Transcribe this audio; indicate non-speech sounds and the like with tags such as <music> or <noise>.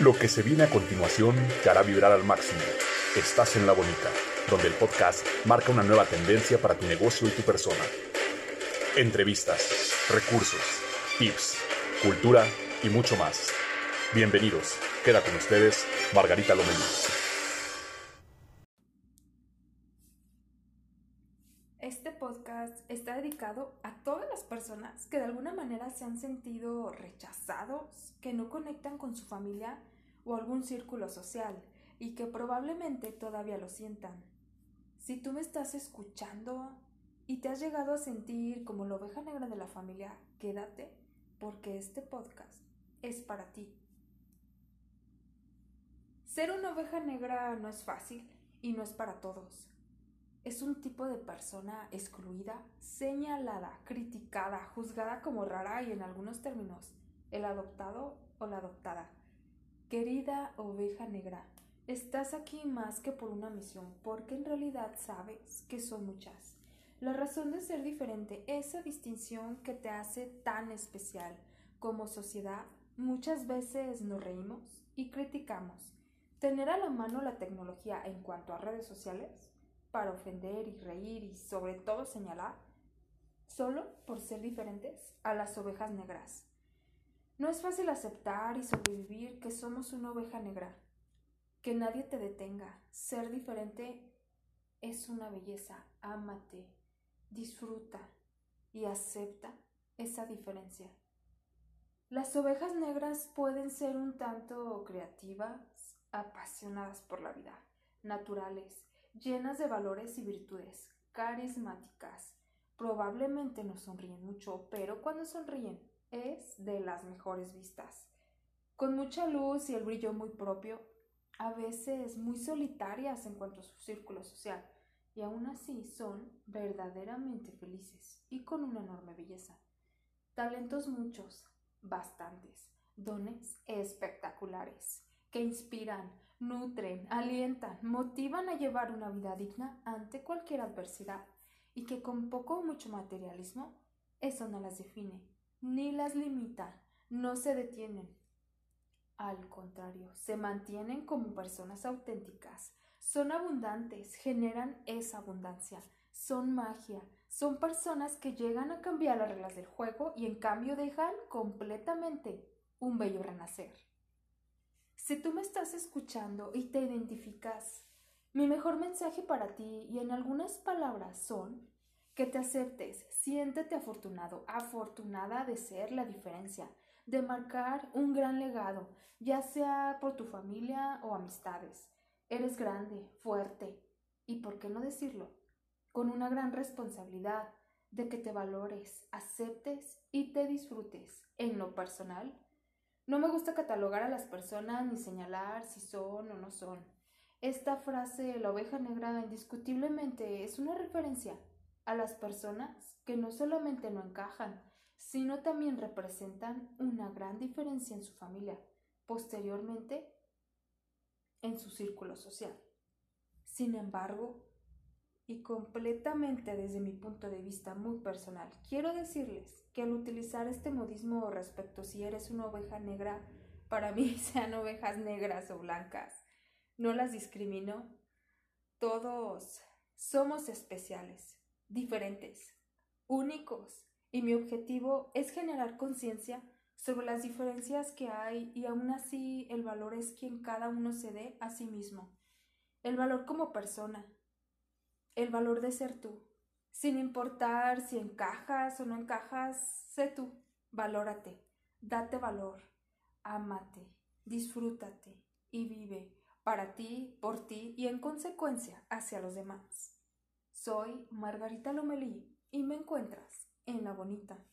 Lo que se viene a continuación te hará vibrar al máximo. Estás en La Bonita, donde el podcast marca una nueva tendencia para tu negocio y tu persona. Entrevistas, recursos, tips, cultura y mucho más. Bienvenidos. Queda con ustedes Margarita Lomelí. Este podcast está dedicado a todas las personas que de alguna manera se han sentido rechazados, que no conectan con su familia o algún círculo social y que probablemente todavía lo sientan. Si tú me estás escuchando y te has llegado a sentir como la oveja negra de la familia, quédate porque este podcast es para ti. Ser una oveja negra no es fácil y no es para todos. Es un tipo de persona excluida, señalada, criticada, juzgada como rara y en algunos términos, el adoptado o la adoptada. Querida oveja negra, estás aquí más que por una misión, porque en realidad sabes que son muchas. La razón de ser diferente, esa distinción que te hace tan especial. Como sociedad, muchas veces nos reímos y criticamos. Tener a la mano la tecnología en cuanto a redes sociales para ofender y reír y sobre todo señalar, solo por ser diferentes a las ovejas negras. No es fácil aceptar y sobrevivir que somos una oveja negra. Que nadie te detenga. Ser diferente es una belleza. Ámate, disfruta y acepta esa diferencia. Las ovejas negras pueden ser un tanto creativas, apasionadas por la vida, naturales, llenas de valores y virtudes, carismáticas. Probablemente no sonríen mucho, pero cuando sonríen es de las mejores vistas. Con mucha luz y el brillo muy propio, a veces muy solitarias en cuanto a su círculo social, y aún así son verdaderamente felices y con una enorme belleza. Talentos muchos, bastantes, dones espectaculares, que inspiran, nutren, alientan, motivan a llevar una vida digna ante cualquier adversidad y que con poco o mucho materialismo eso no las define, ni las limita, no se detienen. Al contrario, se mantienen como personas auténticas, son abundantes, generan esa abundancia, son magia, son personas que llegan a cambiar las reglas del juego y en cambio dejan completamente un bello renacer. Si tú me estás escuchando y te identificas, mi mejor mensaje para ti y en algunas palabras son que te aceptes, siéntete afortunado, afortunada de ser la diferencia, de marcar un gran legado, ya sea por tu familia o amistades. Eres grande, fuerte y, ¿por qué no decirlo? Con una gran responsabilidad de que te valores, aceptes y te disfrutes. En lo personal, no me gusta catalogar a las personas ni señalar si son o no son. Esta frase, la oveja negra, indiscutiblemente es una referencia a las personas que no solamente no encajan, sino también representan una gran diferencia en su familia, posteriormente en su círculo social. Sin embargo, y completamente desde mi punto de vista muy personal, quiero decirles que al utilizar este modismo respecto si eres una oveja negra, para mí <laughs> sean ovejas negras o blancas, no las discrimino, todos somos especiales diferentes, únicos, y mi objetivo es generar conciencia sobre las diferencias que hay y aún así el valor es quien cada uno se dé a sí mismo. El valor como persona, el valor de ser tú, sin importar si encajas o no encajas, sé tú, valórate, date valor, ámate, disfrútate y vive para ti, por ti y en consecuencia hacia los demás. Soy Margarita Lomelí y me encuentras en La Bonita.